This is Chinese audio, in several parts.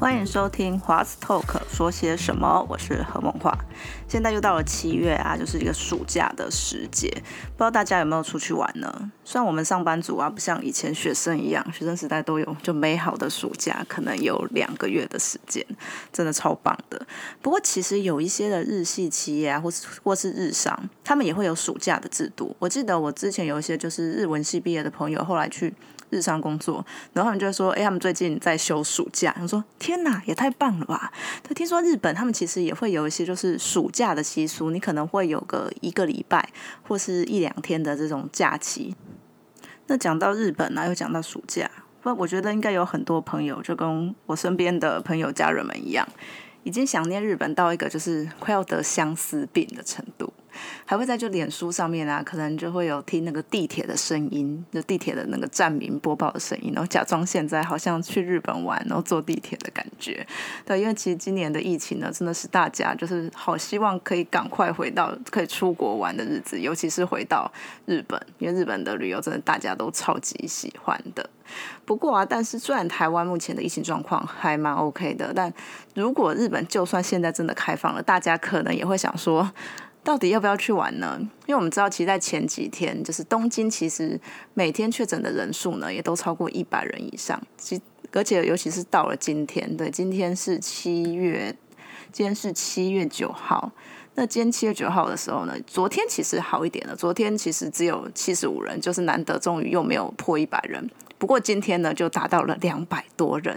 欢迎收听华子 Talk 说些什么，我是何梦华。现在又到了七月啊，就是一个暑假的时节，不知道大家有没有出去玩呢？虽然我们上班族啊，不像以前学生一样，学生时代都有就美好的暑假，可能有两个月的时间，真的超棒的。不过其实有一些的日系企业啊，或是或是日商，他们也会有暑假的制度。我记得我之前有一些就是日文系毕业的朋友，后来去。日常工作，然后他们就会说：“哎，他们最近在休暑假。”他说：“天哪，也太棒了吧！”他听说日本他们其实也会有一些就是暑假的习俗，你可能会有个一个礼拜或是一两天的这种假期。那讲到日本呢，又讲到暑假，不，我觉得应该有很多朋友就跟我身边的朋友家人们一样，已经想念日本到一个就是快要得相思病的程度。还会在就脸书上面啊，可能就会有听那个地铁的声音，就地铁的那个站名播报的声音，然后假装现在好像去日本玩，然后坐地铁的感觉。对，因为其实今年的疫情呢，真的是大家就是好希望可以赶快回到可以出国玩的日子，尤其是回到日本，因为日本的旅游真的大家都超级喜欢的。不过啊，但是虽然台湾目前的疫情状况还蛮 OK 的，但如果日本就算现在真的开放了，大家可能也会想说。到底要不要去玩呢？因为我们知道，其实，在前几天，就是东京，其实每天确诊的人数呢，也都超过一百人以上。其而且，尤其是到了今天，对，今天是七月，今天是七月九号。那今天七月九号的时候呢，昨天其实好一点了，昨天其实只有七十五人，就是难得终于又没有破一百人。不过今天呢，就达到了两百多人，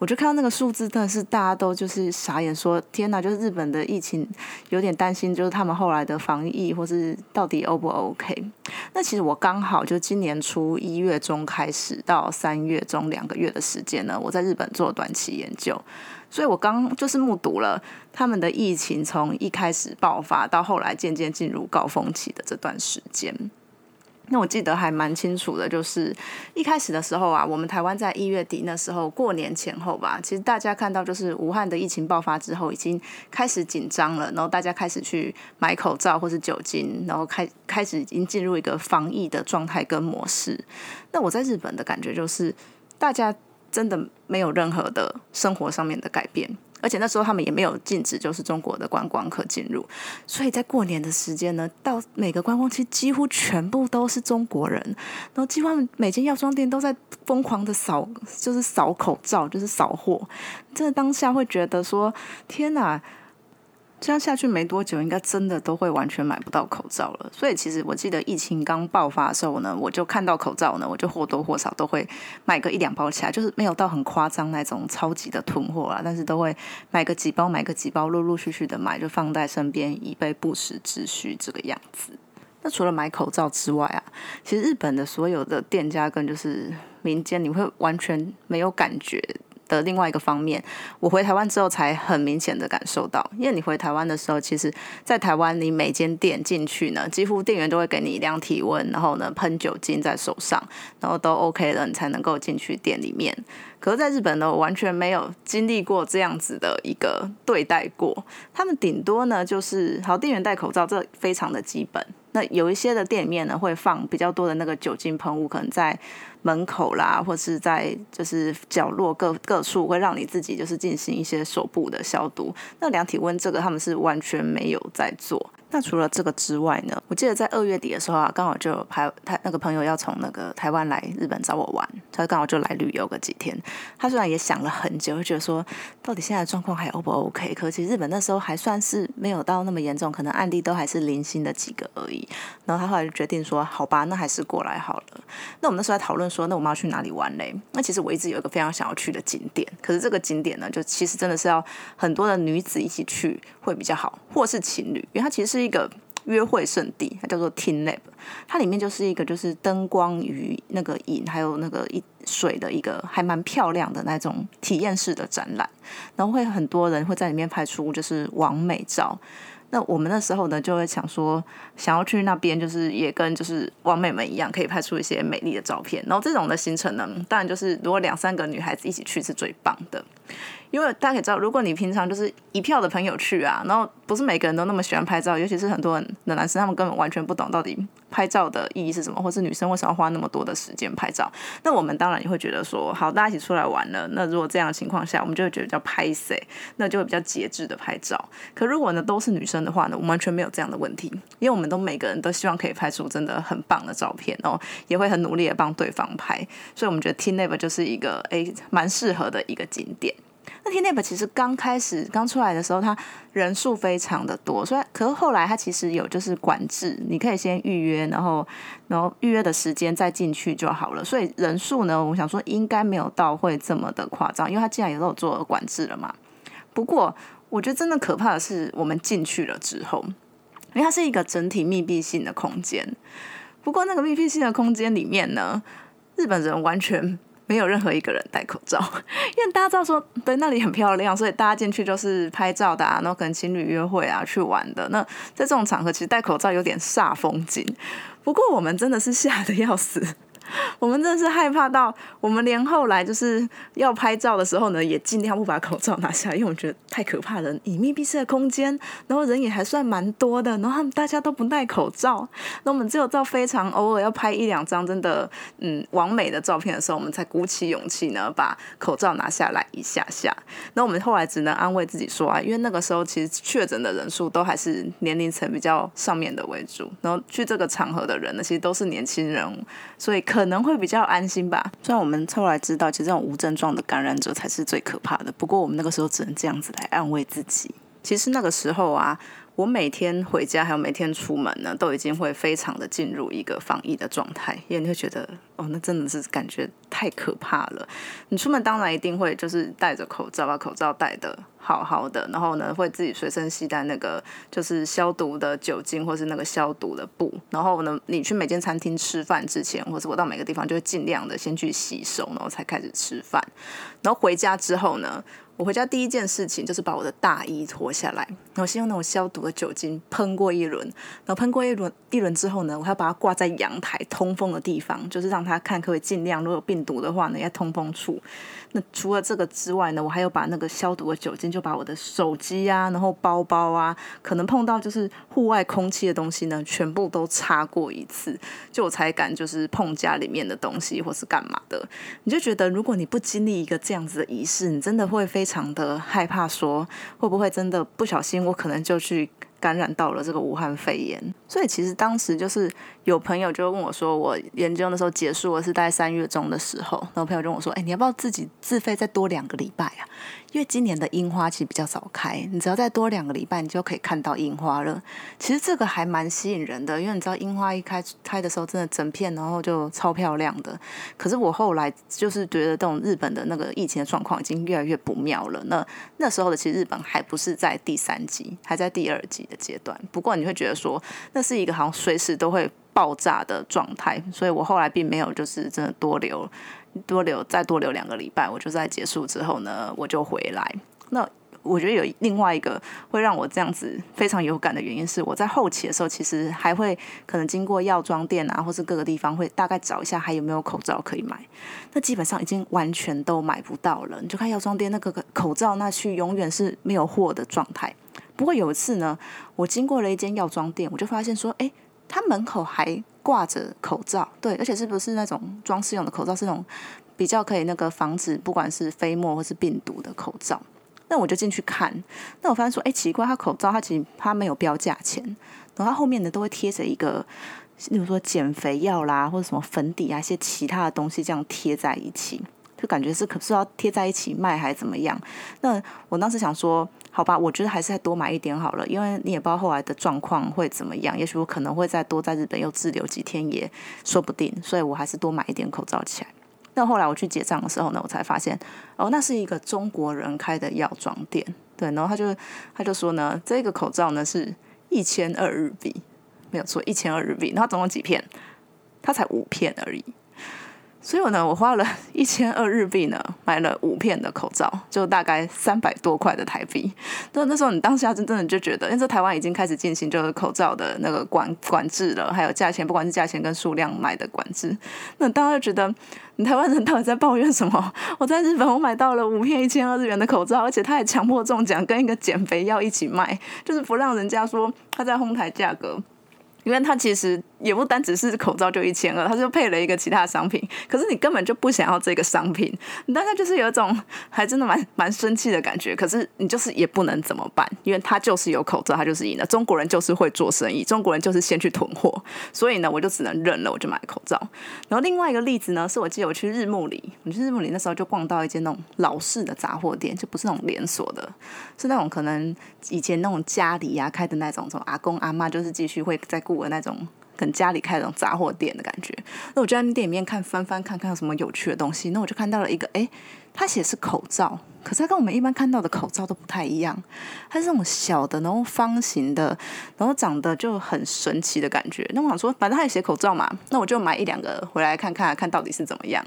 我就看到那个数字，真的是大家都就是傻眼，说天哪！就是日本的疫情有点担心，就是他们后来的防疫或是到底 O 不 OK？那其实我刚好就今年初一月中开始到三月中两个月的时间呢，我在日本做短期研究，所以我刚就是目睹了他们的疫情从一开始爆发到后来渐渐进入高峰期的这段时间。那我记得还蛮清楚的，就是一开始的时候啊，我们台湾在一月底那时候过年前后吧，其实大家看到就是武汉的疫情爆发之后，已经开始紧张了，然后大家开始去买口罩或是酒精，然后开开始已经进入一个防疫的状态跟模式。那我在日本的感觉就是，大家真的没有任何的生活上面的改变。而且那时候他们也没有禁止，就是中国的观光客进入，所以在过年的时间呢，到每个观光区几乎全部都是中国人，然后几乎每间药妆店都在疯狂的扫，就是扫口罩，就是扫货，真的当下会觉得说，天哪！这样下去没多久，应该真的都会完全买不到口罩了。所以其实我记得疫情刚爆发的时候呢，我就看到口罩呢，我就或多或少都会买个一两包起来，就是没有到很夸张那种超级的囤货啦，但是都会买个几包，买个几包，陆陆续续的买，就放在身边以备不时之需这个样子。那除了买口罩之外啊，其实日本的所有的店家跟就是民间，你会完全没有感觉。的另外一个方面，我回台湾之后才很明显的感受到，因为你回台湾的时候，其实，在台湾你每间店进去呢，几乎店员都会给你量体温，然后呢喷酒精在手上，然后都 OK 了，你才能够进去店里面。可是在日本呢，我完全没有经历过这样子的一个对待过，他们顶多呢就是好店员戴口罩，这非常的基本。那有一些的店里面呢，会放比较多的那个酒精喷雾，可能在门口啦，或是在就是角落各各处，会让你自己就是进行一些手部的消毒。那量体温这个，他们是完全没有在做。那除了这个之外呢？我记得在二月底的时候啊，刚好就台他那个朋友要从那个台湾来日本找我玩，他刚好就来旅游个几天。他虽然也想了很久，觉得说到底现在状况还 O 不 OK？可其实日本那时候还算是没有到那么严重，可能案例都还是零星的几个而已。然后他后来就决定说，好吧，那还是过来好了。那我们那时候在讨论说，那我们要去哪里玩嘞？那其实我一直有一个非常想要去的景点，可是这个景点呢，就其实真的是要很多的女子一起去会比较好，或是情侣，因为它其实是。一个约会圣地，它叫做 Tin Lab，它里面就是一个就是灯光与那个影，还有那个一水的一个还蛮漂亮的那种体验式的展览，然后会很多人会在里面拍出就是完美照。那我们那时候呢，就会想说，想要去那边，就是也跟就是王美们一样，可以拍出一些美丽的照片。然后这种的行程呢，当然就是如果两三个女孩子一起去是最棒的。因为大家可以知道，如果你平常就是一票的朋友去啊，然后不是每个人都那么喜欢拍照，尤其是很多人的男生，他们根本完全不懂到底拍照的意义是什么，或是女生为什么要花那么多的时间拍照。那我们当然也会觉得说，好，大家一起出来玩了，那如果这样的情况下，我们就会觉得叫拍谁，那就会比较节制的拍照。可如果呢都是女生的话呢，我们完全没有这样的问题，因为我们都每个人都希望可以拍出真的很棒的照片哦，也会很努力的帮对方拍，所以我们觉得 T n a v 就是一个诶蛮适合的一个景点。那 T n a v 其实刚开始刚出来的时候，它人数非常的多，所以可是后来它其实有就是管制，你可以先预约，然后然后预约的时间再进去就好了。所以人数呢，我想说应该没有到会这么的夸张，因为它既然也都有做管制了嘛。不过我觉得真的可怕的是我们进去了之后，因为它是一个整体密闭性的空间。不过那个密闭性的空间里面呢，日本人完全。没有任何一个人戴口罩，因为大家知道说，对那里很漂亮，所以大家进去就是拍照的啊，然后可能情侣约会啊，去玩的。那在这种场合，其实戴口罩有点煞风景。不过我们真的是吓得要死。我们真的是害怕到，我们连后来就是要拍照的时候呢，也尽量不把口罩拿下来，因为我们觉得太可怕了。以密闭式的空间，然后人也还算蛮多的，然后他们大家都不戴口罩，那我们只有到非常偶尔要拍一两张真的嗯完美的照片的时候，我们才鼓起勇气呢把口罩拿下来一下下。那我们后来只能安慰自己说啊，因为那个时候其实确诊的人数都还是年龄层比较上面的为主，然后去这个场合的人呢，其实都是年轻人，所以可。可能会比较安心吧。虽然我们后来知道，其实这种无症状的感染者才是最可怕的。不过我们那个时候只能这样子来安慰自己。其实那个时候啊。我每天回家，还有每天出门呢，都已经会非常的进入一个防疫的状态，因为你会觉得，哦，那真的是感觉太可怕了。你出门当然一定会就是戴着口罩，把口罩戴的好好的，然后呢，会自己随身携带那个就是消毒的酒精或是那个消毒的布，然后呢，你去每间餐厅吃饭之前，或是我到每个地方就会尽量的先去洗手，然后才开始吃饭。然后回家之后呢？我回家第一件事情就是把我的大衣脱下来，然后先用那种消毒的酒精喷过一轮，然后喷过一轮一轮之后呢，我还要把它挂在阳台通风的地方，就是让它看可以尽量，如果有病毒的话呢，要通风处。那除了这个之外呢，我还有把那个消毒的酒精，就把我的手机啊，然后包包啊，可能碰到就是户外空气的东西呢，全部都擦过一次，就我才敢就是碰家里面的东西或是干嘛的。你就觉得如果你不经历一个这样子的仪式，你真的会非非常的害怕，说会不会真的不小心，我可能就去。感染到了这个武汉肺炎，所以其实当时就是有朋友就问我说，我研究的时候结束了是在三月中的时候，然后朋友就问我说，哎，你要不要自己自费再多两个礼拜啊？因为今年的樱花其实比较早开，你只要再多两个礼拜，你就可以看到樱花了。其实这个还蛮吸引人的，因为你知道樱花一开开的时候，真的整片然后就超漂亮的。可是我后来就是觉得这种日本的那个疫情的状况已经越来越不妙了。那那时候的其实日本还不是在第三级，还在第二级的阶段。不过你会觉得说，那是一个好像随时都会爆炸的状态，所以我后来并没有就是真的多留。多留再多留两个礼拜，我就在结束之后呢，我就回来。那我觉得有另外一个会让我这样子非常有感的原因是，我在后期的时候，其实还会可能经过药妆店啊，或是各个地方，会大概找一下还有没有口罩可以买。那基本上已经完全都买不到了。你就看药妆店那个口罩，那去永远是没有货的状态。不过有一次呢，我经过了一间药妆店，我就发现说，哎。他门口还挂着口罩，对，而且是不是那种装饰用的口罩？是那种比较可以那个防止不管是飞沫或是病毒的口罩。那我就进去看，那我发现说，哎，奇怪，他口罩他其实他没有标价钱，然后他后面呢都会贴着一个，例如说减肥药啦，或者什么粉底啊一些其他的东西这样贴在一起。就感觉是可是要贴在一起卖还是怎么样？那我当时想说，好吧，我觉得还是再多买一点好了，因为你也不知道后来的状况会怎么样，也许我可能会再多在日本又滞留几天也说不定，所以我还是多买一点口罩起来。那后来我去结账的时候呢，我才发现哦，那是一个中国人开的药妆店，对，然后他就他就说呢，这个口罩呢是一千二日币，没有错，一千二日币，然后总共几片？它才五片而已。所以呢，我花了 一千二日币呢，买了五片的口罩，就大概三百多块的台币。那那时候你当下真真的就觉得，因为台湾已经开始进行就是口罩的那个管管制了，还有价钱，不管是价钱跟数量买的管制。那当然就觉得，你台湾人到底在抱怨什么？我在日本我买到了五片一千二日元的口罩，而且他还强迫中奖，跟一个减肥药一起卖，就是不让人家说他在哄抬价格。因为它其实也不单只是口罩就一千二，他就配了一个其他商品。可是你根本就不想要这个商品，你大概就是有一种还真的蛮蛮生气的感觉。可是你就是也不能怎么办，因为他就是有口罩，他就是赢了。中国人就是会做生意，中国人就是先去囤货，所以呢，我就只能认了，我就买口罩。然后另外一个例子呢，是我记得我去日暮里，我去日暮里那时候就逛到一间那种老式的杂货店，就不是那种连锁的，是那种可能以前那种家里呀开的那种，从阿公阿妈就是继续会在顾。的那种跟家里开那种杂货店的感觉，那我就在店里面看翻翻看看有什么有趣的东西，那我就看到了一个，哎，他写是口罩。可是它跟我们一般看到的口罩都不太一样，它是那种小的，然后方形的，然后长得就很神奇的感觉。那我想说，反正他也写口罩嘛，那我就买一两个回来看看，看到底是怎么样。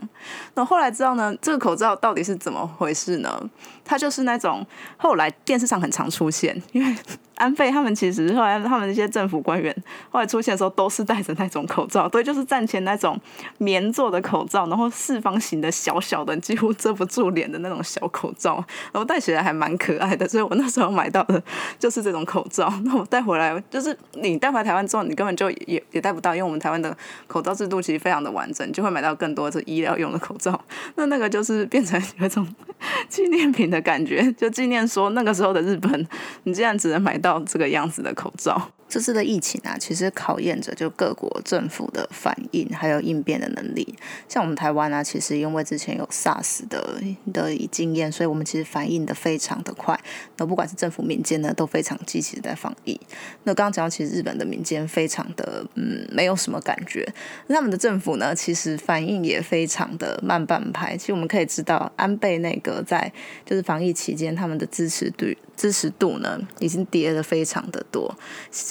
那后来知道呢，这个口罩到底是怎么回事呢？它就是那种后来电视上很常出现，因为安倍他们其实后来他们那些政府官员后来出现的时候，都是戴着那种口罩，对，就是战前那种棉做的口罩，然后四方形的小小的，几乎遮不住脸的那种小口罩。然后戴起来还蛮可爱的，所以我那时候买到的就是这种口罩。那我带回来，就是你带回台湾之后，你根本就也也戴不到，因为我们台湾的口罩制度其实非常的完整，就会买到更多的医疗用的口罩。那那个就是变成有一种 纪念品的感觉，就纪念说那个时候的日本，你竟然只能买到这个样子的口罩。这次的疫情啊，其实考验着就各国政府的反应还有应变的能力。像我们台湾啊，其实因为之前有 SARS 的的经验，所以我们其实反应的非常的快。那不管是政府、民间呢，都非常积极的在防疫。那刚刚讲到，其实日本的民间非常的嗯，没有什么感觉。那他们的政府呢，其实反应也非常的慢半拍。其实我们可以知道，安倍那个在就是防疫期间，他们的支持度支持度呢，已经跌了非常的多。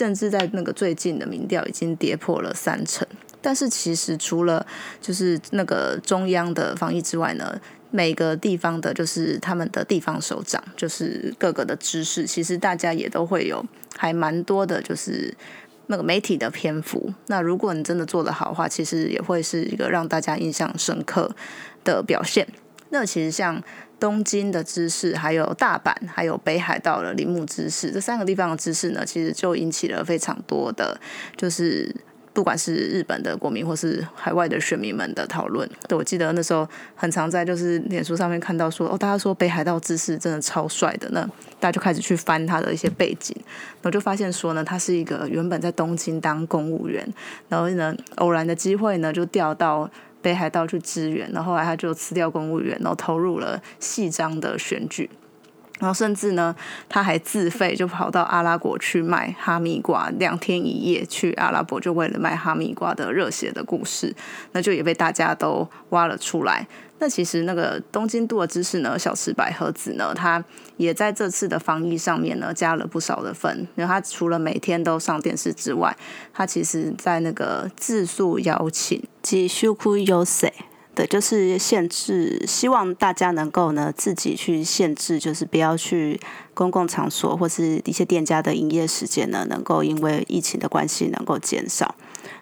甚至在那个最近的民调已经跌破了三成，但是其实除了就是那个中央的防疫之外呢，每个地方的，就是他们的地方首长，就是各个的知识，其实大家也都会有还蛮多的，就是那个媒体的篇幅。那如果你真的做得好的话，其实也会是一个让大家印象深刻的表现。那其实像。东京的知识，还有大阪，还有北海道的铃木知识，这三个地方的知识呢，其实就引起了非常多的，就是不管是日本的国民或是海外的选民们的讨论。对我记得那时候很常在就是脸书上面看到说，哦，大家说北海道知识真的超帅的，那大家就开始去翻他的一些背景，然后就发现说呢，他是一个原本在东京当公务员，然后呢偶然的机会呢就调到。北海道去支援，然后后来他就辞掉公务员，然后投入了细章的选举，然后甚至呢，他还自费就跑到阿拉伯去卖哈密瓜，两天一夜去阿拉伯，就为了卖哈密瓜的热血的故事，那就也被大家都挖了出来。那其实那个东京都的知识呢，小池百合子呢，他也在这次的防疫上面呢加了不少的分。因为他除了每天都上电视之外，他其实在那个自诉邀请及修库优塞对，就是限制，希望大家能够呢自己去限制，就是不要去公共场所或是一些店家的营业时间呢，能够因为疫情的关系能够减少。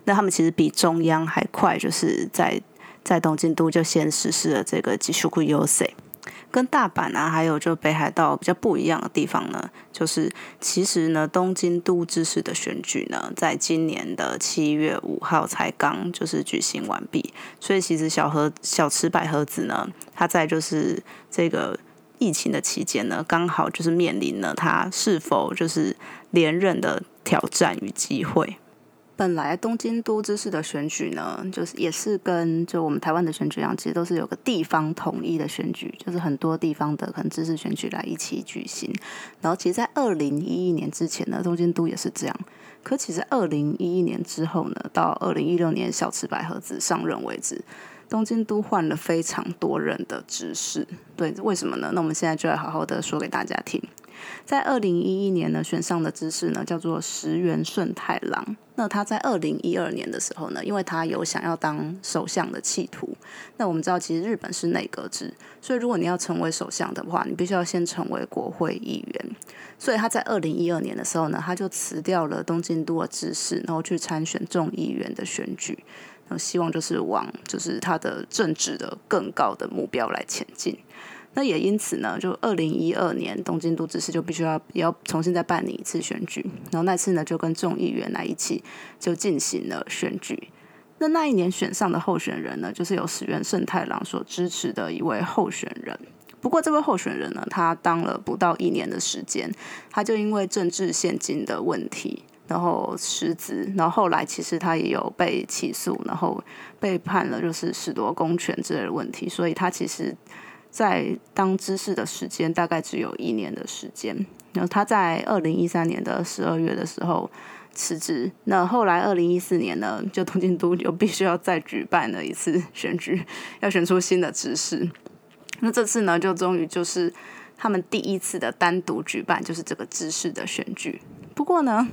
那他们其实比中央还快，就是在。在东京都就先实施了这个吉修库 U C，，跟大阪啊，还有就北海道比较不一样的地方呢，就是其实呢，东京都知事的选举呢，在今年的七月五号才刚就是举行完毕，所以其实小河小池百合子呢，他在就是这个疫情的期间呢，刚好就是面临了他是否就是连任的挑战与机会。本来东京都知事的选举呢，就是也是跟就我们台湾的选举一样，其实都是有个地方统一的选举，就是很多地方的可能知事选举来一起举行。然后其实，在二零一一年之前呢，东京都也是这样。可其实二零一一年之后呢，到二零一六年小池百合子上任为止，东京都换了非常多人的知事。对，为什么呢？那我们现在就来好好的说给大家听。在二零一一年呢，选上的知事呢叫做石原顺太郎。那他在二零一二年的时候呢，因为他有想要当首相的企图。那我们知道，其实日本是内阁制，所以如果你要成为首相的话，你必须要先成为国会议员。所以他在二零一二年的时候呢，他就辞掉了东京都的知事，然后去参选众议员的选举。那希望就是往就是他的政治的更高的目标来前进。那也因此呢，就二零一二年东京都知事就必须要也要重新再办理一次选举，然后那次呢就跟众议员来一起就进行了选举。那那一年选上的候选人呢，就是由石原慎太郎所支持的一位候选人。不过这位候选人呢，他当了不到一年的时间，他就因为政治现金的问题，然后失职，然后后来其实他也有被起诉，然后被判了就是褫夺公权之类的问题，所以他其实。在当知事的时间大概只有一年的时间，然后他在二零一三年的十二月的时候辞职。那后来二零一四年呢，就东京都又必须要再举办了一次选举，要选出新的知事。那这次呢，就终于就是他们第一次的单独举办，就是这个知事的选举。不过呢，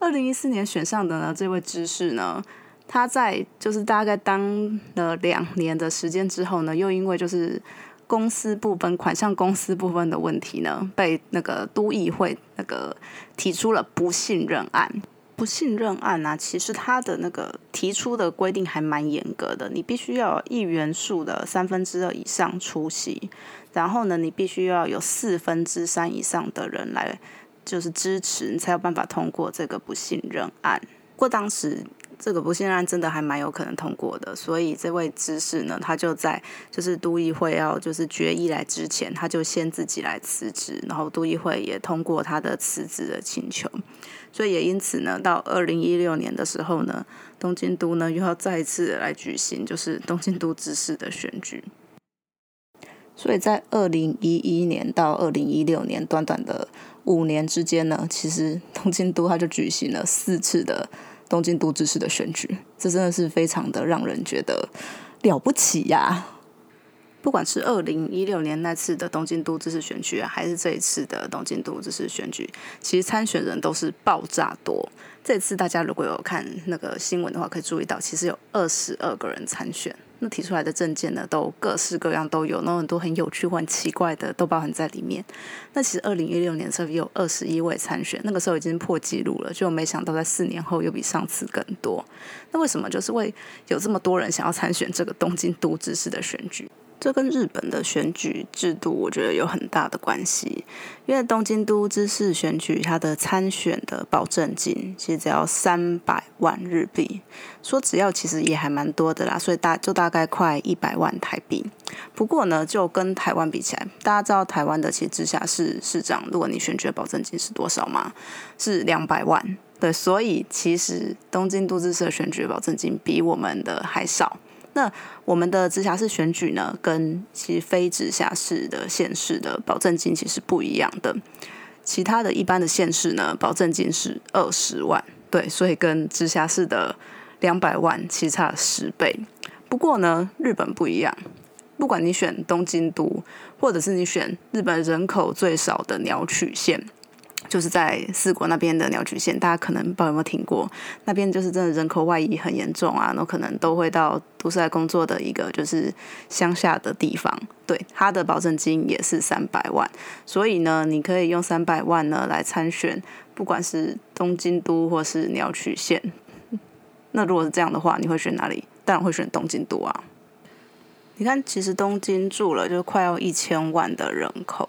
二零一四年选上的呢这位知事呢，他在就是大概当了两年的时间之后呢，又因为就是公司部分款项公司部分的问题呢，被那个都议会那个提出了不信任案。不信任案啊，其实它的那个提出的规定还蛮严格的，你必须要议员数的三分之二以上出席，然后呢，你必须要有四分之三以上的人来就是支持，你才有办法通过这个不信任案。不过当时。这个不信任案真的还蛮有可能通过的，所以这位知事呢，他就在就是都议会要就是决议来之前，他就先自己来辞职，然后都议会也通过他的辞职的请求，所以也因此呢，到二零一六年的时候呢，东京都呢又要再次来举行就是东京都知事的选举，所以在二零一一年到二零一六年短短的五年之间呢，其实东京都他就举行了四次的。东京都知事的选举，这真的是非常的让人觉得了不起呀！不管是二零一六年那次的东京都知事选举，啊还是这一次的东京都知事选举，其实参选人都是爆炸多。这次大家如果有看那个新闻的话，可以注意到，其实有二十二个人参选。那提出来的证件呢，都各式各样都有，那很多很有趣或很奇怪的都包含在里面。那其实二零一六年的时候有二十一位参选，那个时候已经破纪录了，就没想到在四年后又比上次更多。那为什么就是会有这么多人想要参选这个东京都知事的选举？这跟日本的选举制度，我觉得有很大的关系。因为东京都知事选举，它的参选的保证金其实只要三百万日币，说只要其实也还蛮多的啦，所以大就大概快一百万台币。不过呢，就跟台湾比起来，大家知道台湾的其实直辖市市长，如果你选举的保证金是多少吗？是两百万。对，所以其实东京都知事的选举保证金比我们的还少。那我们的直辖市选举呢，跟其实非直辖市的县市的保证金其实不一样的。其他的一般的县市呢，保证金是二十万，对，所以跟直辖市的两百万其实差十倍。不过呢，日本不一样，不管你选东京都，或者是你选日本人口最少的鸟取县。就是在四国那边的鸟取县，大家可能不知道有没有听过，那边就是真的人口外移很严重啊，那可能都会到都市来工作的一个就是乡下的地方，对，他的保证金也是三百万，所以呢，你可以用三百万呢来参选，不管是东京都或是鸟取县，那如果是这样的话，你会选哪里？当然会选东京都啊。你看，其实东京住了就快要一千万的人口。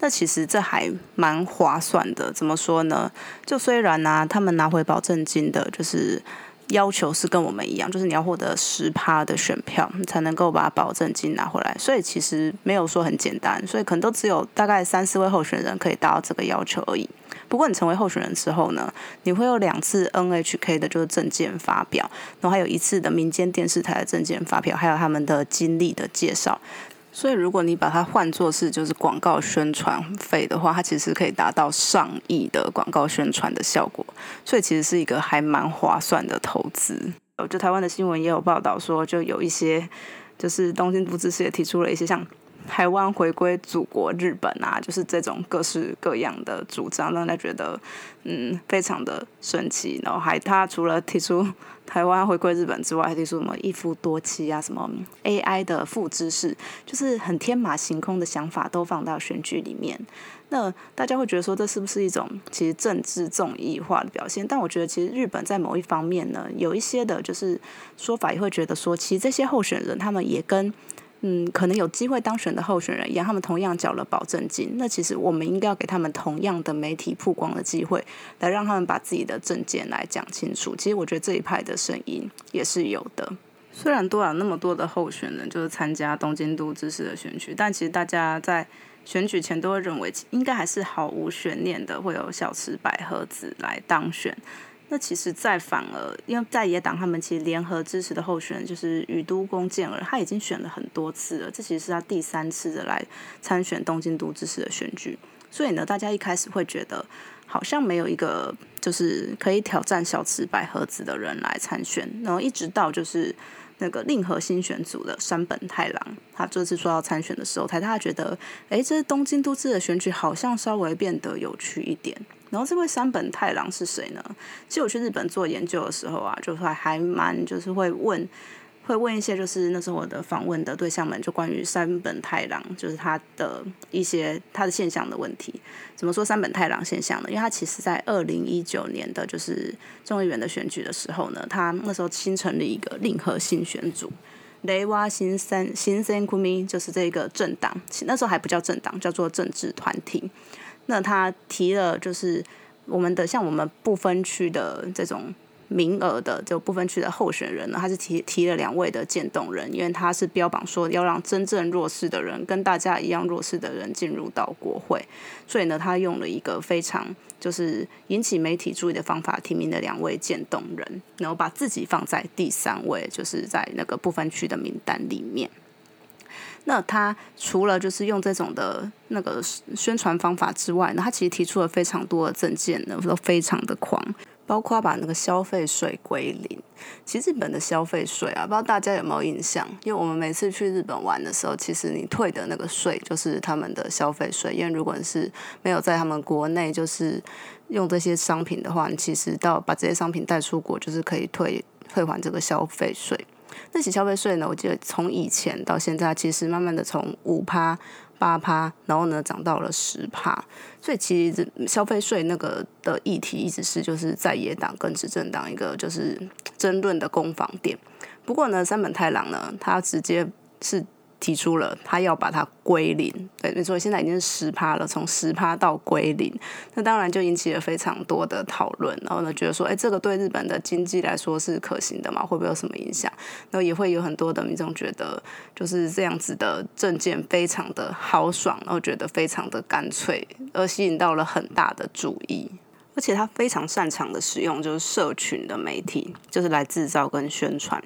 那其实这还蛮划算的，怎么说呢？就虽然呢，他们拿回保证金的，就是要求是跟我们一样，就是你要获得十趴的选票，才能够把保证金拿回来。所以其实没有说很简单，所以可能都只有大概三四位候选人可以达到这个要求而已。不过你成为候选人之后呢，你会有两次 NHK 的就是证件发表，然后还有一次的民间电视台的证件发表，还有他们的经历的介绍。所以，如果你把它换作是就是广告宣传费的话，它其实可以达到上亿的广告宣传的效果。所以，其实是一个还蛮划算的投资。就台湾的新闻也有报道说，就有一些就是东京都知事也提出了一些像台湾回归祖国日本啊，就是这种各式各样的主张，让大家觉得嗯非常的神奇。然后还他除了提出台湾回归日本之外，还提出什么一夫多妻啊，什么 AI 的副知识，就是很天马行空的想法都放到选举里面。那大家会觉得说，这是不是一种其实政治综艺化的表现？但我觉得，其实日本在某一方面呢，有一些的就是说法，也会觉得说，其实这些候选人他们也跟嗯可能有机会当选的候选人一样，他们同样缴了保证金。那其实我们应该要给他们同样的媒体曝光的机会，来让他们把自己的证件来讲清楚。其实我觉得这一派的声音也是有的。虽然多了那么多的候选人就是参加东京都知事的选举，但其实大家在选举前都会认为，应该还是毫无悬念的会有小池百合子来当选。那其实，在反而因为在野党他们其实联合支持的候选人就是宇都宫健儿，他已经选了很多次了，这其实是他第三次的来参选东京都知事的选举。所以呢，大家一开始会觉得好像没有一个就是可以挑战小池百合子的人来参选，然后一直到就是。那个令和新选组的山本太郎，他这次说要参选的时候，才他觉得，哎，这东京都知的选举好像稍微变得有趣一点。然后这位山本太郎是谁呢？其实我去日本做研究的时候啊，就是还蛮就是会问。会问一些，就是那时候我的访问的对象们，就关于山本太郎，就是他的一些他的现象的问题。怎么说山本太郎现象呢？因为他其实在二零一九年的就是众议员的选举的时候呢，他那时候新成立一个令和新选组，雷瓦新三新三库米，就是这个政党，那时候还不叫政党，叫做政治团体。那他提了，就是我们的像我们不分区的这种。名额的就不分区的候选人呢，他是提提了两位的渐动人，因为他是标榜说要让真正弱势的人跟大家一样弱势的人进入到国会，所以呢，他用了一个非常就是引起媒体注意的方法提名的两位渐动人，然后把自己放在第三位，就是在那个不分区的名单里面。那他除了就是用这种的那个宣传方法之外呢，他其实提出了非常多的证件呢，都非常的狂。包括把那个消费税归零，其实日本的消费税啊，不知道大家有没有印象？因为我们每次去日本玩的时候，其实你退的那个税就是他们的消费税。因为如果你是没有在他们国内就是用这些商品的话，你其实到把这些商品带出国，就是可以退退还这个消费税。那起消费税呢，我记得从以前到现在，其实慢慢的从五趴。八趴，然后呢涨到了十趴，所以其实消费税那个的议题一直是就是在野党跟执政党一个就是争论的攻防点。不过呢，三本太郎呢，他直接是。提出了他要把它归零，对，没错，现在已经是十趴了，从十趴到归零，那当然就引起了非常多的讨论，然后呢，觉得说，哎，这个对日本的经济来说是可行的吗？会不会有什么影响？然后也会有很多的民众觉得，就是这样子的证件非常的豪爽，然后觉得非常的干脆，而吸引到了很大的注意，而且他非常擅长的使用就是社群的媒体，就是来制造跟宣传。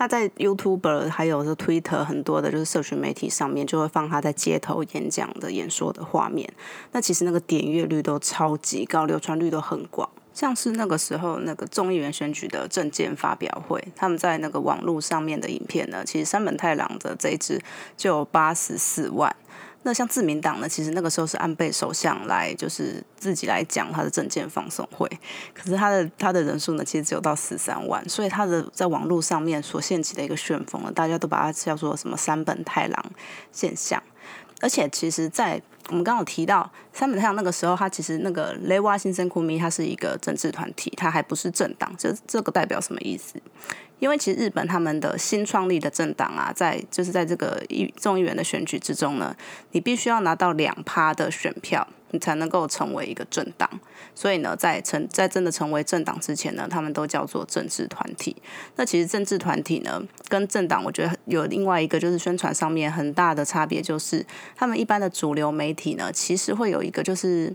他在 YouTube 还有是 Twitter 很多的，就是社群媒体上面就会放他在街头演讲的演说的画面。那其实那个点阅率都超级高，流传率都很广。像是那个时候那个众议员选举的证件发表会，他们在那个网络上面的影片呢，其实山本太郎的这一支就有八十四万。那像自民党呢，其实那个时候是安倍首相来，就是自己来讲他的政见放送会，可是他的他的人数呢，其实只有到十三万，所以他的在网络上面所掀起的一个旋风呢，大家都把它叫做什么三本太郎现象，而且其实，在我们刚刚提到三本太郎那个时候，他其实那个雷瓦新生库米，他是一个政治团体，他还不是政党，这这个代表什么意思？因为其实日本他们的新创立的政党啊，在就是在这个议众议员的选举之中呢，你必须要拿到两趴的选票，你才能够成为一个政党。所以呢，在成在真的成为政党之前呢，他们都叫做政治团体。那其实政治团体呢，跟政党，我觉得有另外一个就是宣传上面很大的差别，就是他们一般的主流媒体呢，其实会有一个就是。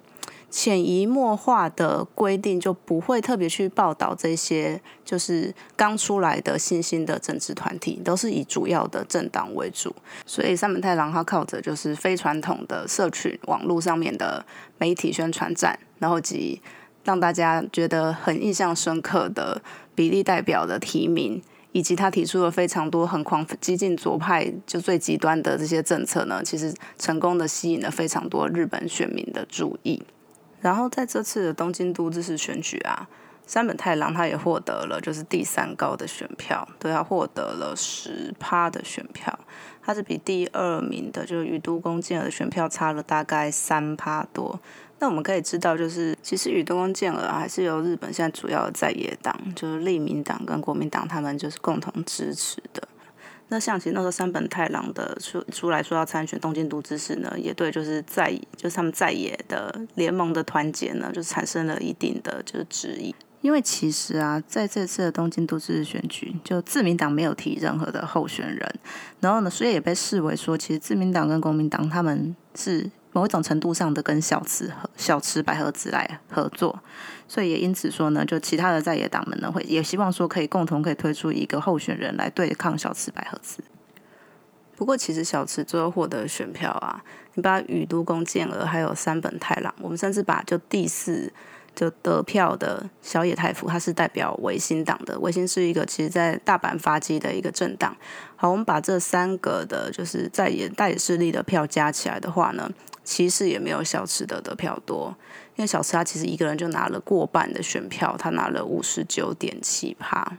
潜移默化的规定就不会特别去报道这些，就是刚出来的新兴的政治团体，都是以主要的政党为主。所以三本太郎他靠着就是非传统的社群网络上面的媒体宣传战，然后及让大家觉得很印象深刻的比例代表的提名。以及他提出了非常多很狂激进左派就最极端的这些政策呢，其实成功的吸引了非常多日本选民的注意。然后在这次的东京都知事选举啊，山本太郎他也获得了就是第三高的选票，对他获得了十趴的选票，他是比第二名的就是宇都宫健儿的选票差了大概三趴多。那我们可以知道，就是其实宇都宫健儿还是由日本现在主要在野党，就是立民党跟国民党他们就是共同支持的。那像其实那时候山本太郎的出出来说要参选东京都知事呢，也对就是在就是他们在野的联盟的团结呢，就产生了一定的就是质疑。因为其实啊，在这次的东京都知事选举，就自民党没有提任何的候选人，然后呢，所以也被视为说，其实自民党跟国民党他们是。某一种程度上的跟小池和小池百合子来合作，所以也因此说呢，就其他的在野党们呢会也希望说可以共同可以推出一个候选人来对抗小池百合子。不过其实小池最后获得选票啊，你把宇都宫健儿还有三本太郎，我们甚至把就第四。就得票的小野太辅，他是代表维新党的。维新是一个其实在大阪发迹的一个政党。好，我们把这三个的，就是在野代野势力的票加起来的话呢，其实也没有小池的得票多。因为小池他其实一个人就拿了过半的选票，他拿了五十九点七趴。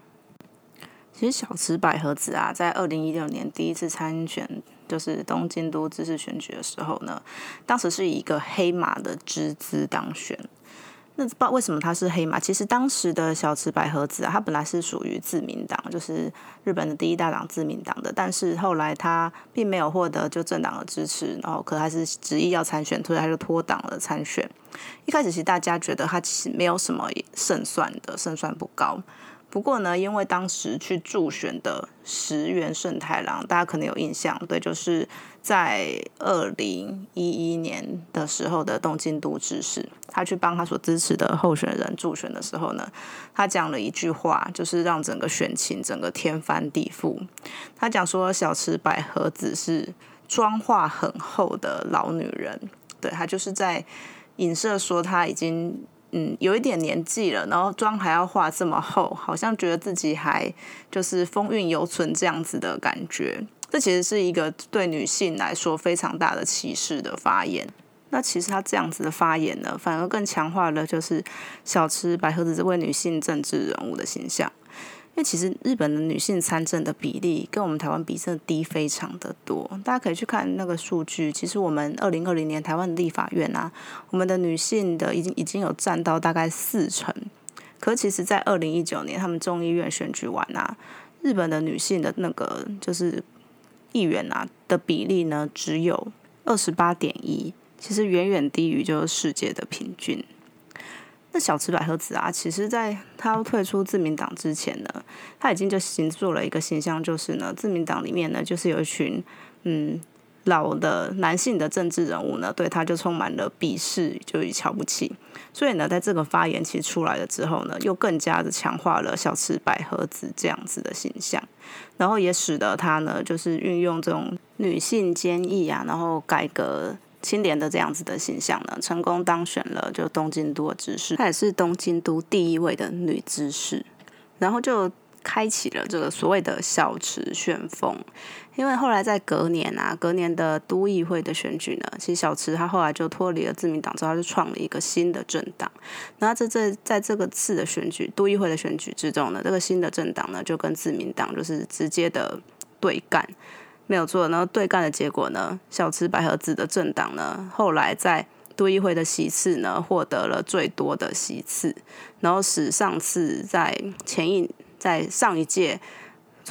其实小池百合子啊，在二零一六年第一次参选就是东京都知事选举的时候呢，当时是以一个黑马的之姿当选。那不知道为什么他是黑马？其实当时的小池百合子啊，他本来是属于自民党，就是日本的第一大党自民党的，但是后来他并没有获得就政党的支持，然后可还是执意要参选，所以他就脱党了参选。一开始其实大家觉得他其实没有什么胜算的，胜算不高。不过呢，因为当时去助选的石原慎太郎，大家可能有印象，对，就是在二零一一年的时候的东京都知事，他去帮他所支持的候选人助选的时候呢，他讲了一句话，就是让整个选情整个天翻地覆。他讲说，小池百合子是妆化很厚的老女人，对他就是在影射说他已经。嗯，有一点年纪了，然后妆还要画这么厚，好像觉得自己还就是风韵犹存这样子的感觉。这其实是一个对女性来说非常大的歧视的发言。那其实她这样子的发言呢，反而更强化了就是小池百合子这位女性政治人物的形象。因为其实日本的女性参政的比例跟我们台湾比真的低非常的多，大家可以去看那个数据。其实我们二零二零年台湾的立法院啊，我们的女性的已经已经有占到大概四成。可其实，在二零一九年他们众议院选举完啊，日本的女性的那个就是议员啊的比例呢，只有二十八点一，其实远远低于就是世界的平均。那小池百合子啊，其实在他退出自民党之前呢，他已经就形塑了一个形象，就是呢，自民党里面呢，就是有一群嗯老的男性的政治人物呢，对他就充满了鄙视，就瞧不起。所以呢，在这个发言其实出来了之后呢，又更加的强化了小池百合子这样子的形象，然后也使得他呢，就是运用这种女性坚毅啊，然后改革。清廉的这样子的形象呢，成功当选了就东京都的知事，她也是东京都第一位的女知事，然后就开启了这个所谓的小池旋风。因为后来在隔年啊，隔年的都议会的选举呢，其实小池她后来就脱离了自民党之后，就创了一个新的政党。然后在这在这个次的选举都议会的选举之中呢，这个新的政党呢就跟自民党就是直接的对干。没有做，然后对干的结果呢？小池百合子的政党呢，后来在都议会的席次呢，获得了最多的席次，然后使上次在前一在上一届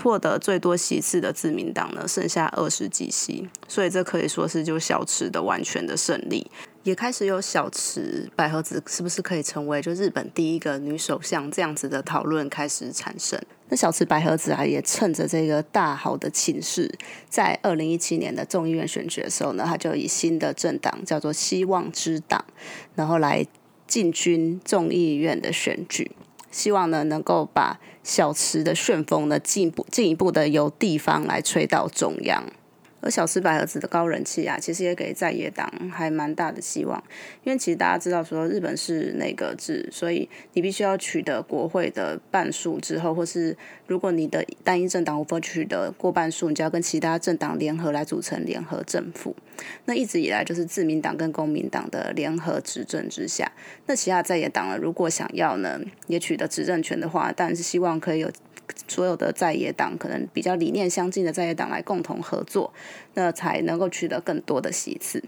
获得最多席次的自民党呢，剩下二十几席，所以这可以说是就小池的完全的胜利。也开始有小池百合子是不是可以成为就日本第一个女首相这样子的讨论开始产生。那小池百合子啊，也趁着这个大好的情势，在二零一七年的众议院选举的时候呢，他就以新的政党叫做希望之党，然后来进军众议院的选举，希望呢能够把小池的旋风呢进一步进一步的由地方来吹到中央。而小池百合子的高人气啊，其实也给在野党还蛮大的希望，因为其实大家知道说日本是内阁制，所以你必须要取得国会的半数之后，或是如果你的单一政党无法取得过半数，你就要跟其他政党联合来组成联合政府。那一直以来就是自民党跟公民党的联合执政之下，那其他在野党呢，如果想要呢也取得执政权的话，当然是希望可以有。所有的在野党可能比较理念相近的在野党来共同合作，那才能够取得更多的席次。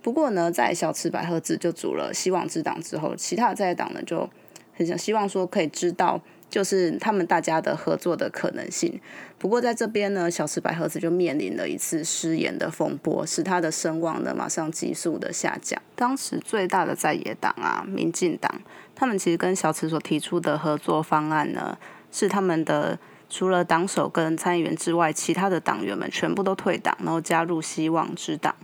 不过呢，在小池百合子就组了希望之党之后，其他的在野党呢就很想希望说可以知道，就是他们大家的合作的可能性。不过在这边呢，小池百合子就面临了一次失言的风波，使他的声望呢马上急速的下降。当时最大的在野党啊，民进党，他们其实跟小池所提出的合作方案呢。是他们的除了党首跟参议员之外，其他的党员们全部都退党，然后加入希望之党。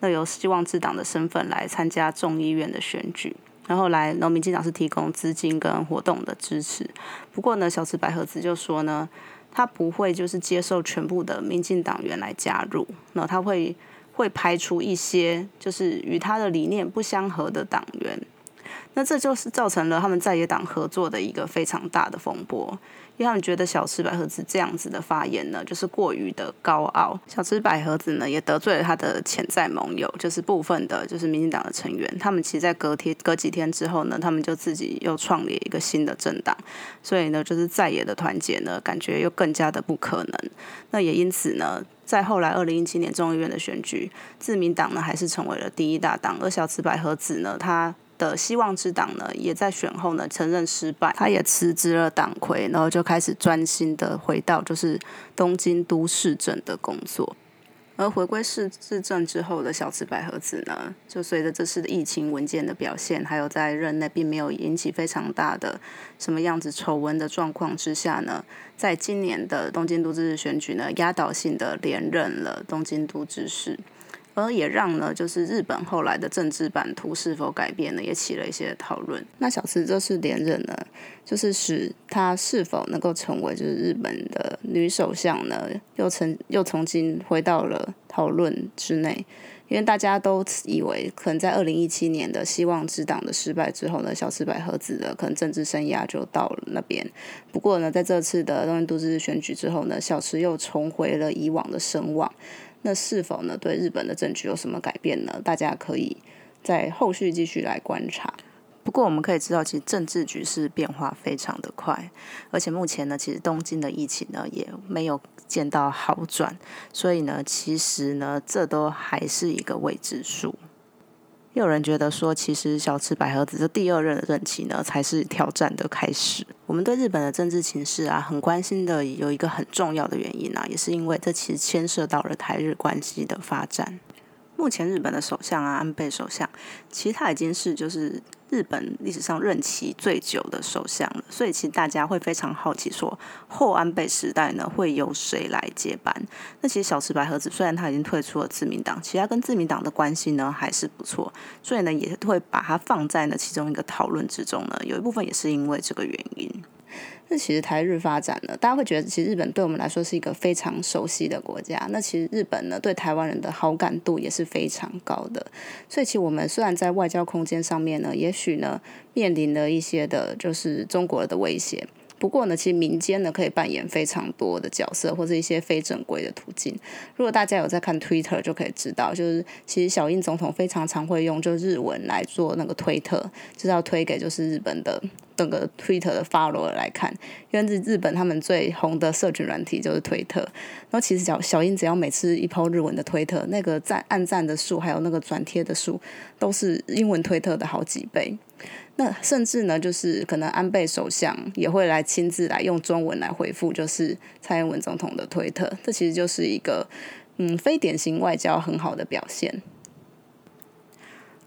那由希望之党的身份来参加众议院的选举，然后来，农民进党是提供资金跟活动的支持。不过呢，小池百合子就说呢，他不会就是接受全部的民进党员来加入，那他会会排除一些就是与他的理念不相合的党员。那这就是造成了他们在野党合作的一个非常大的风波，因为他们觉得小池百合子这样子的发言呢，就是过于的高傲。小池百合子呢，也得罪了他的潜在盟友，就是部分的，就是民进党的成员。他们其实，在隔天、隔几天之后呢，他们就自己又创立一个新的政党，所以呢，就是在野的团结呢，感觉又更加的不可能。那也因此呢，在后来二零一七年众议院的选举，自民党呢，还是成为了第一大党，而小池百合子呢，他。的希望之党呢，也在选后呢承认失败，他也辞职了党魁，然后就开始专心的回到就是东京都市政的工作。而回归市市政之后的小池百合子呢，就随着这次的疫情文件的表现，还有在任内并没有引起非常大的什么样子丑闻的状况之下呢，在今年的东京都知事选举呢，压倒性的连任了东京都知事。而也让呢，就是日本后来的政治版图是否改变呢，也起了一些讨论。那小池这次连任呢，就是使她是否能够成为就是日本的女首相呢，又曾又重新回到了讨论之内。因为大家都以为，可能在二零一七年的希望之党的失败之后呢，小池百合子的可能政治生涯就到了那边。不过呢，在这次的东京都知事选举之后呢，小池又重回了以往的声望。那是否呢？对日本的政局有什么改变呢？大家可以在后续继续来观察。不过我们可以知道，其实政治局势变化非常的快，而且目前呢，其实东京的疫情呢也没有见到好转，所以呢，其实呢，这都还是一个未知数。有人觉得说，其实小池百合子这第二任的任期呢，才是挑战的开始。我们对日本的政治情势啊，很关心的，有一个很重要的原因啊，也是因为这其实牵涉到了台日关系的发展。目前日本的首相啊，安倍首相，其实他已经是就是日本历史上任期最久的首相了，所以其实大家会非常好奇，说后安倍时代呢会由谁来接班？那其实小池百合子虽然他已经退出了自民党，其实他跟自民党的关系呢还是不错，所以呢也会把它放在呢其中一个讨论之中呢，有一部分也是因为这个原因。其实台日发展呢，大家会觉得其实日本对我们来说是一个非常熟悉的国家。那其实日本呢，对台湾人的好感度也是非常高的。所以其实我们虽然在外交空间上面呢，也许呢面临了一些的，就是中国的威胁。不过呢，其实民间呢可以扮演非常多的角色，或者一些非正规的途径。如果大家有在看 Twitter，就可以知道，就是其实小英总统非常常会用就日文来做那个推特，就是要推给就是日本的那个 Twitter 的 Follow 来看。因为日本他们最红的社群软体就是推特，然后其实小小英只要每次一抛日文的推特，那个赞按赞的数还有那个转贴的数，都是英文推特的好几倍。那甚至呢，就是可能安倍首相也会来亲自来用中文来回复，就是蔡英文总统的推特，这其实就是一个嗯非典型外交很好的表现。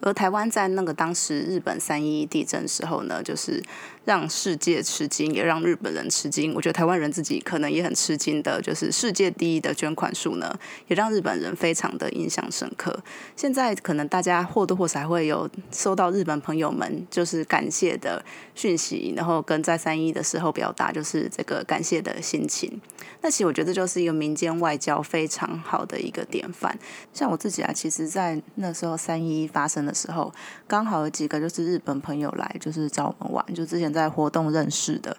而台湾在那个当时日本三一地震时候呢，就是让世界吃惊，也让日本人吃惊。我觉得台湾人自己可能也很吃惊的，就是世界第一的捐款数呢，也让日本人非常的印象深刻。现在可能大家或多或少会有收到日本朋友们就是感谢的讯息，然后跟在三一的时候表达就是这个感谢的心情。那其实我觉得就是一个民间外交非常好的一个典范。像我自己啊，其实，在那时候三一发生的时候，刚好有几个就是日本朋友来，就是找我们玩，就之前在活动认识的。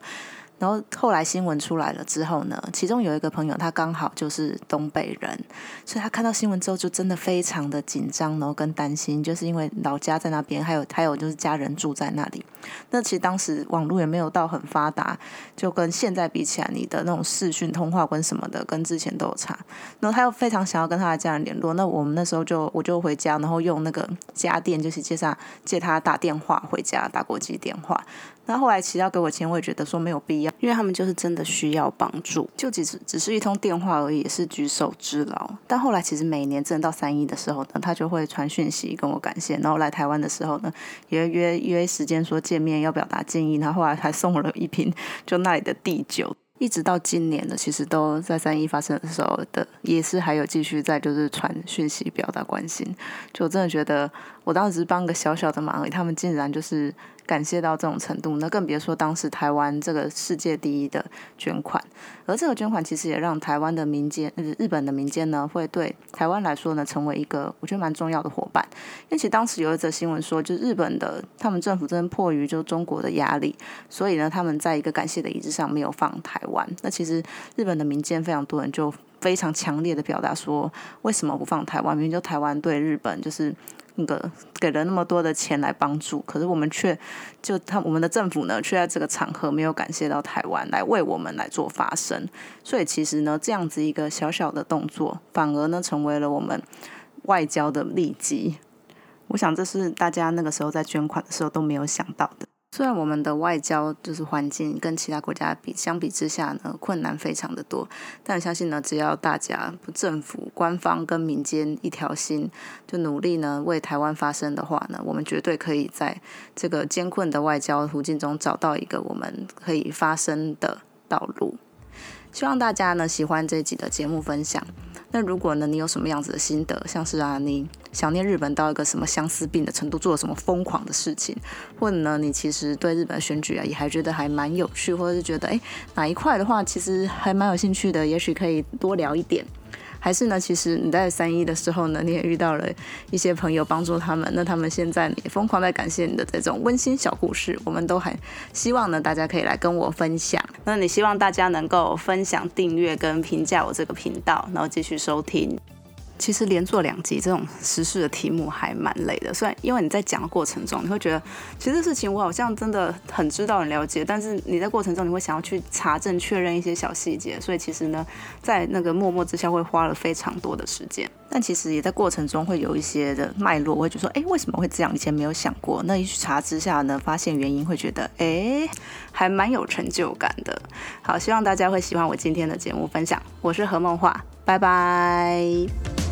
然后后来新闻出来了之后呢，其中有一个朋友他刚好就是东北人，所以他看到新闻之后就真的非常的紧张，然后跟担心，就是因为老家在那边，还有还有就是家人住在那里。那其实当时网络也没有到很发达，就跟现在比起来，你的那种视讯通话跟什么的，跟之前都有差。然后他又非常想要跟他的家人联络，那我们那时候就我就回家，然后用那个家电，就是接上借他打电话回家，打国际电话。那后来其实要给我钱，我也觉得说没有必要，因为他们就是真的需要帮助，就只是只是一通电话而已，是举手之劳。但后来其实每年真的到三一的时候呢，他就会传讯息跟我感谢，然后来台湾的时候呢，也约约时间说见面要表达建议，然后后来还送了一瓶就那里的地酒。一直到今年呢，其实都在三一发生的时候的，也是还有继续在就是传讯息表达关心。就我真的觉得，我当时帮个小小的忙，他们竟然就是感谢到这种程度，那更别说当时台湾这个世界第一的捐款。而这个捐款其实也让台湾的民间，日日本的民间呢，会对台湾来说呢，成为一个我觉得蛮重要的伙伴。因为其实当时有一则新闻说，就日本的他们政府真的迫于就中国的压力，所以呢，他们在一个感谢的仪式上没有放台湾。那其实日本的民间非常多人就非常强烈的表达说，为什么不放台湾？明明就台湾对日本就是那个给了那么多的钱来帮助，可是我们却就他我们的政府呢，却在这个场合没有感谢到台湾来为我们来做发声。所以其实呢，这样子一个小小的动作，反而呢成为了我们外交的利基。我想这是大家那个时候在捐款的时候都没有想到的。虽然我们的外交就是环境跟其他国家比相比之下呢，困难非常的多，但相信呢，只要大家不政府、官方跟民间一条心，就努力呢为台湾发声的话呢，我们绝对可以在这个艰困的外交途径中找到一个我们可以发声的道路。希望大家呢喜欢这集的节目分享。那如果呢，你有什么样子的心得，像是啊，你想念日本到一个什么相思病的程度，做了什么疯狂的事情，或者呢，你其实对日本选举啊，也还觉得还蛮有趣，或者是觉得哎哪一块的话，其实还蛮有兴趣的，也许可以多聊一点。还是呢？其实你在三一的时候呢，你也遇到了一些朋友帮助他们，那他们现在也疯狂在感谢你的这种温馨小故事，我们都很希望呢，大家可以来跟我分享。那你希望大家能够分享、订阅跟评价我这个频道，然后继续收听。其实连做两集这种时事的题目还蛮累的，虽然因为你在讲的过程中，你会觉得其实事情我好像真的很知道、很了解，但是你在过程中你会想要去查证、确认一些小细节，所以其实呢，在那个默默之下会花了非常多的时间。但其实也在过程中会有一些的脉络，我会觉得说，哎，为什么会这样？以前没有想过。那一查之下呢，发现原因，会觉得，哎，还蛮有成就感的。好，希望大家会喜欢我今天的节目分享。我是何梦画，拜拜。